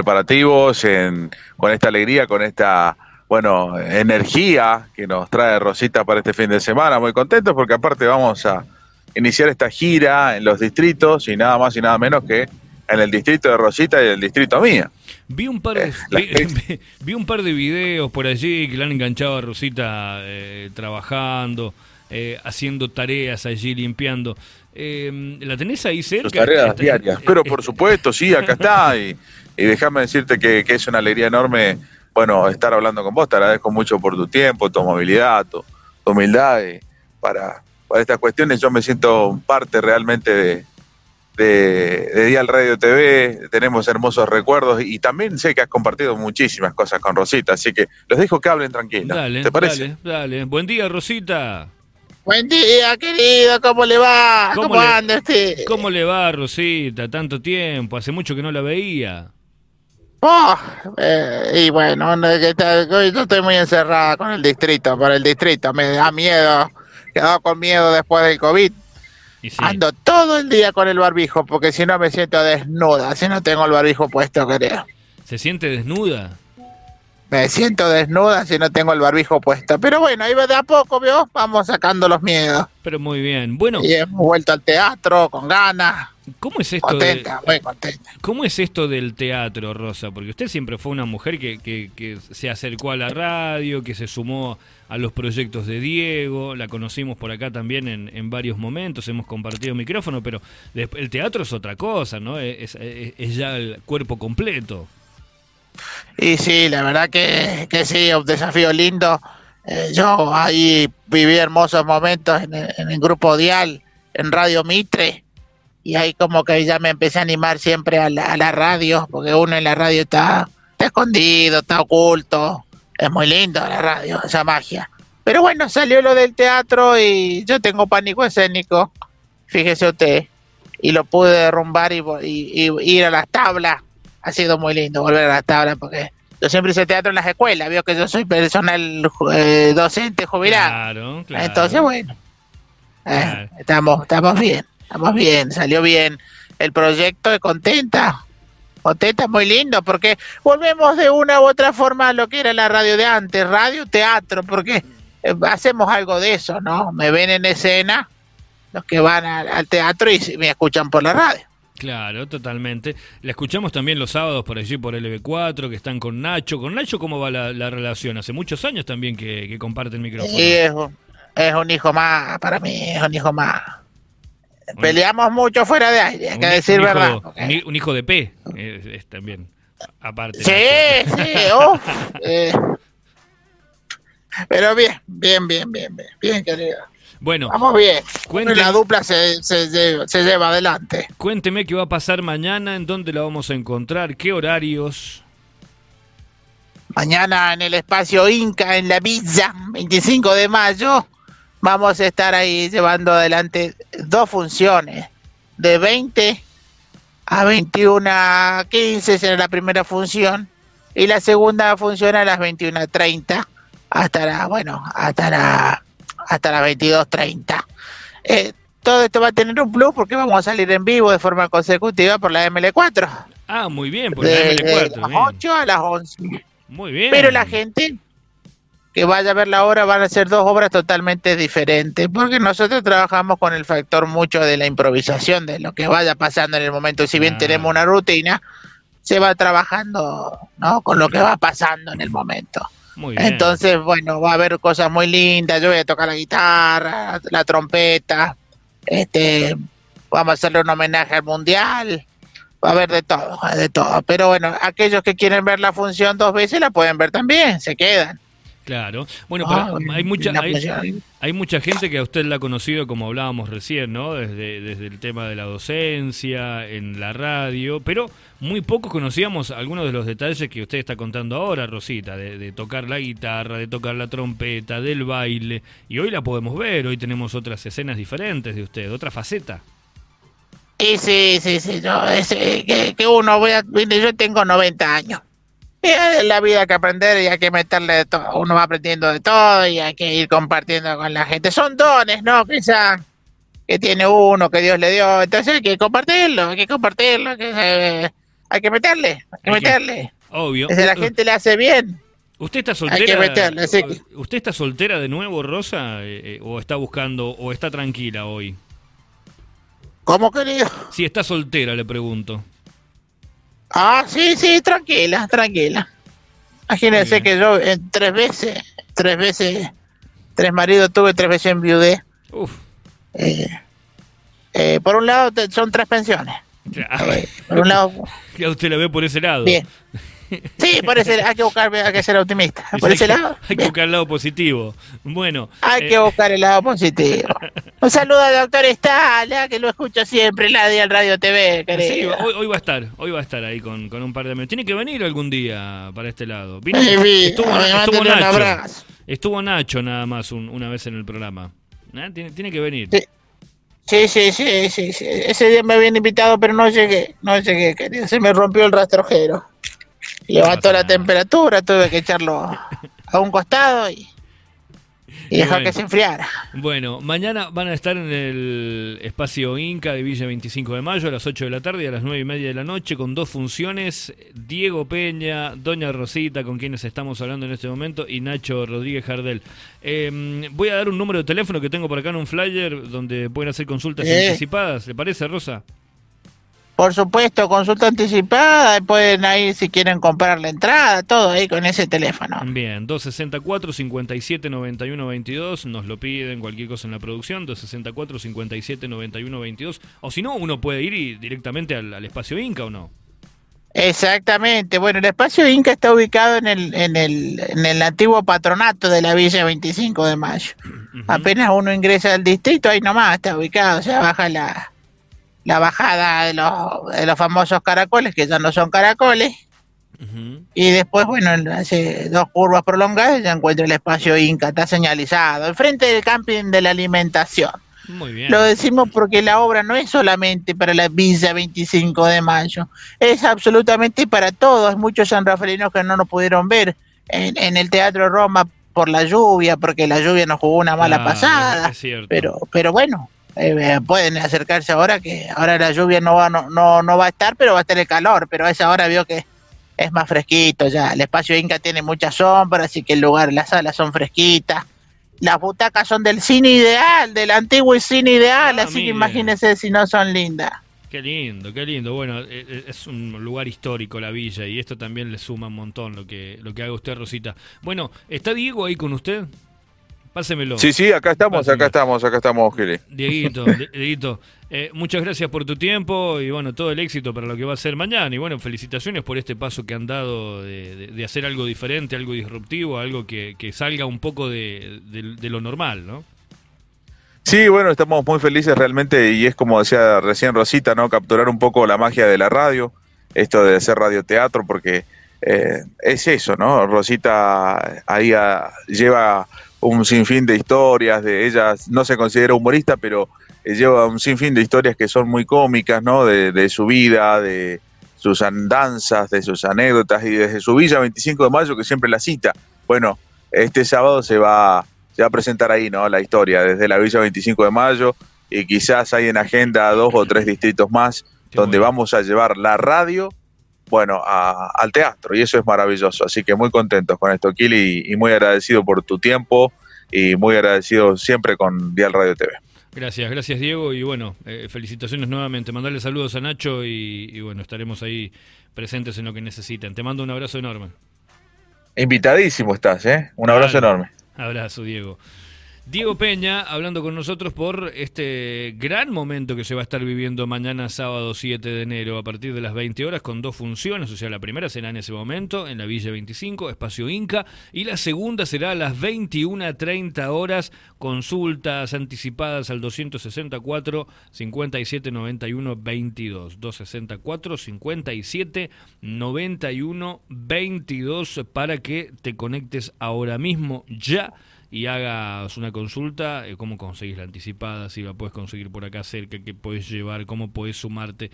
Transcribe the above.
preparativos, en, con esta alegría, con esta bueno, energía que nos trae Rosita para este fin de semana. Muy contentos porque aparte vamos a iniciar esta gira en los distritos y nada más y nada menos que en el distrito de Rosita y el distrito mío. Vi un par de, eh, vi, un par de videos por allí que le han enganchado a Rosita eh, trabajando, eh, haciendo tareas allí, limpiando. ¿La tenés ahí cerca? tareas diarias. Pero por supuesto, sí, acá está. Y, y déjame decirte que, que es una alegría enorme bueno, estar hablando con vos. Te agradezco mucho por tu tiempo, tu movilidad, tu, humildad para, para estas cuestiones. Yo me siento parte realmente de, de, Dial Radio TV, tenemos hermosos recuerdos y también sé que has compartido muchísimas cosas con Rosita, así que los dejo que hablen tranquila. Dale, ¿Te parece? Dale, dale. Buen día, Rosita. Buen día, querido, ¿cómo le va? ¿Cómo, anda usted? ¿Cómo le va, Rosita? Tanto tiempo, hace mucho que no la veía. Oh, eh, y bueno, yo estoy muy encerrada con el distrito, por el distrito, me da miedo, quedado con miedo después del COVID. Ando todo el día con el barbijo, porque si no me siento desnuda, si no tengo el barbijo puesto, creo. ¿Se siente desnuda? Me siento desnuda si no tengo el barbijo puesto. Pero bueno, ahí de a poco, ¿vio? Vamos sacando los miedos. Pero muy bien. Bueno. Y hemos vuelto al teatro con ganas. ¿Cómo es esto? Contenta, muy contenta. ¿Cómo es esto del teatro, Rosa? Porque usted siempre fue una mujer que, que, se acercó a la radio, que se sumó a los proyectos de Diego, la conocimos por acá también en, en varios momentos, hemos compartido micrófono, pero el teatro es otra cosa, ¿no? Es, es ya el cuerpo completo. Y sí, la verdad que, que sí, un desafío lindo. Eh, yo ahí viví hermosos momentos en el, grupo Dial, en Radio Mitre, y ahí como que ya me empecé a animar siempre a la, radio, porque uno en la radio está, está escondido, está oculto. Es muy lindo la radio, esa magia. Pero bueno, salió lo del teatro y yo tengo pánico escénico, fíjese usted, y lo pude derrumbar y, y ir a las tablas ha sido muy lindo volver a la tabla porque yo siempre hice teatro en las escuelas, veo que yo soy personal eh, docente jubilado. Claro, claro. Entonces, bueno, eh, estamos, estamos bien, estamos bien, salió bien el proyecto, contenta, contenta, muy lindo, porque volvemos de una u otra forma a lo que era la radio de antes, radio, teatro, porque eh, hacemos algo de eso, ¿no? Me ven en escena los que van al teatro y me escuchan por la radio. Claro, totalmente. La escuchamos también los sábados por allí por LB4, que están con Nacho. ¿Con Nacho cómo va la, relación? Hace muchos años también que, que comparte el micrófono. Sí, es un, hijo más, para mí es un hijo más. Peleamos mucho fuera de aire, hay que decir verdad. Un, hijo de P es, también, aparte. Sí, sí, eh. Pero bien, bien, bien, bien, bien, bien, querido. Bueno, vamos bien. la dupla se, se, lleva adelante. Cuénteme qué va a pasar mañana, en dónde la vamos a encontrar, qué horarios. Mañana en el espacio Inca, en la Villa, 25 de mayo, vamos a estar ahí llevando adelante dos funciones. De 20 a 21 a 15 será la primera función y la segunda función a las 21 a 30 hasta la, bueno, hasta la hasta las 22.30. Eh, todo esto va a tener un plus porque vamos a salir en vivo de forma consecutiva por la ML4. Ah, muy bien, por la ML4. De las 8 a las 11. Muy bien. Pero la gente que vaya a ver la obra van a ser dos obras totalmente diferentes, porque nosotros trabajamos con el factor mucho de la improvisación, de lo que vaya pasando en el momento. Si bien tenemos una rutina, se va trabajando ¿no? con lo que va pasando en el momento. Entonces, bueno, va a haber cosas muy lindas. Yo voy a tocar la guitarra, la trompeta. Este, vamos a hacerle un homenaje al mundial. Va a haber de todo, de todo. Pero bueno, aquellos que quieren ver la función dos veces la pueden ver también, se quedan. Claro. Bueno, ah, hay mucha hay, mucha gente que a usted la ha conocido como hablábamos recién, ¿no? Desde, desde el tema de la docencia, en la radio, pero muy pocos conocíamos algunos de los detalles que usted está contando ahora, Rosita, de, tocar la guitarra, de tocar la trompeta, del baile, y hoy la podemos ver, hoy tenemos otras escenas diferentes de usted, otra faceta. Sí, sí, sí, sí, yo, que, que uno, voy a, yo tengo 90 años es la vida que aprender y hay que meterle de todo. Uno va aprendiendo de todo y hay que ir compartiendo con la gente. Son dones, ¿no? Quizá que tiene uno, que Dios le dio. Entonces hay que compartirlo, hay que compartirlo. Que hay que meterle, hay que meterle. obvio. Si la gente le hace bien. ¿Usted está soltera? ¿Usted está soltera de nuevo, Rosa? Eh, eh, ¿O está buscando, o está tranquila hoy? ¿Cómo, querido? Si está soltera, le pregunto. Ah, sí, sí, tranquila, tranquila. Imagínense que yo en tres veces, tres veces, tres maridos tuve, tres veces enviudé. Uf. Eh, eh, por un lado son tres pensiones. Eh, por un lado. Ya usted la ve por ese lado. Bien. Sí, por ese, hay que buscar, hay que ser optimista. Por ese lado. Hay que buscar el lado positivo. Bueno. Hay que buscar el lado positivo. Un saludo al doctor Estala, que lo escucho siempre en la Día Radio TV, Sí, hoy, va a estar, hoy va a estar ahí con, con un par de minutos. Tiene que venir algún día para este lado. estuvo, Nacho. Estuvo Nacho nada más una vez en el programa. ¿Eh? Tiene, tiene que venir. Sí. Sí, sí, sí, Ese día me habían invitado, pero no llegué, no llegué, querido. Se me rompió el rastrojero. Levantó la temperatura, tuve que echarlo a un costado y y dejar que se enfriara. Bueno, mañana van a estar en el espacio Inca de Villa 25 de Mayo a las 8 de la tarde y a las 9 y media de la noche con dos funciones, Diego Peña, Doña Rosita, con quienes estamos hablando en este momento, y Nacho Rodríguez Jardel. Em, voy a dar un número de teléfono que tengo por acá en un flyer donde pueden hacer consultas anticipadas, ¿le parece, Rosa? Por supuesto, consulta anticipada, pueden ir si quieren comprar la entrada, todo ahí con ese teléfono. Bien, 264 57 91 22, nos lo piden cualquier cosa en la producción, 264 57 91 22, o si no, uno puede ir directamente al, espacio Inca o no. Exactamente, bueno, el espacio Inca está ubicado en el, en el, en el antiguo patronato de la Villa 25 de Mayo. Apenas uno ingresa al distrito, ahí nomás está ubicado, o sea, baja la la bajada de los, de los famosos caracoles, que ya no son caracoles. Y después, bueno, hace dos curvas prolongadas ya encuentra el espacio Inca, está señalizado, enfrente del camping de la alimentación. Muy bien. Lo decimos porque la obra no es solamente para la Villa 25 de Mayo, es absolutamente para todos. Muchos sanrafalinos que no nos pudieron ver en, en, el Teatro Roma por la lluvia, porque la lluvia nos jugó una mala pasada. Pero, pero bueno, eh, pueden acercarse ahora que ahora la lluvia no va no, no, va a estar pero va a estar el calor pero a esa hora vio que es más fresquito ya el espacio Inca tiene mucha sombra así que el lugar las salas son fresquitas las butacas son del cine ideal del antiguo cine ideal ah, así que imagínense si no son lindas Qué lindo, qué lindo. Bueno, eh, eh, es un lugar histórico la villa y esto también le suma un montón lo que lo que haga usted, Rosita. Bueno, ¿está Diego ahí con usted? Pásemelo. Sí, sí, acá estamos, acá estamos, acá estamos, Gili. Dieguito, Dieguito, eh, muchas gracias por tu tiempo y bueno, todo el éxito para lo que va a ser mañana. Y bueno, felicitaciones por este paso que han dado de, hacer algo diferente, algo disruptivo, algo que, salga un poco de, lo normal, ¿no? Sí, bueno, estamos muy felices realmente y es como decía recién Rosita, ¿no? Capturar un poco la magia de la radio, esto de hacer radioteatro, porque eh, es eso, ¿no? Rosita ahí lleva un sinfín de historias, de ella no se considera humorista, pero eh, lleva un sinfín de historias que son muy cómicas, ¿no? De, su vida, de sus andanzas, de sus anécdotas y desde su villa 25 de mayo que siempre la cita. Bueno, este sábado se va, se va a presentar ahí, ¿no? La historia desde la villa 25 de mayo y quizás hay en agenda dos o tres distritos más donde vamos a llevar la radio bueno, al teatro y eso es maravilloso. Así que muy contentos con esto, Kili, y, muy agradecido por tu tiempo y muy agradecido siempre con Dial Radio TV. Gracias, gracias Diego y bueno, eh, felicitaciones nuevamente. Mandarle saludos a Nacho y, bueno, estaremos ahí presentes en lo que necesiten. Te mando un abrazo enorme. Invitadísimo estás, ¿eh? Un abrazo enorme. Abrazo, Diego. Diego Peña hablando con nosotros por este gran momento que se va a estar viviendo mañana sábado 7 de enero a partir de las 20 horas con dos funciones, o sea, la primera será en ese momento en la Villa 25, Espacio Inca, y la segunda será a las 21.30 horas, consultas anticipadas al 264 57 91 22, 264 57 91 22 para que te conectes ahora mismo ya y hagas una consulta, eh, cómo conseguís la anticipada, si la puedes conseguir por acá cerca, qué puedes llevar, cómo puedes sumarte.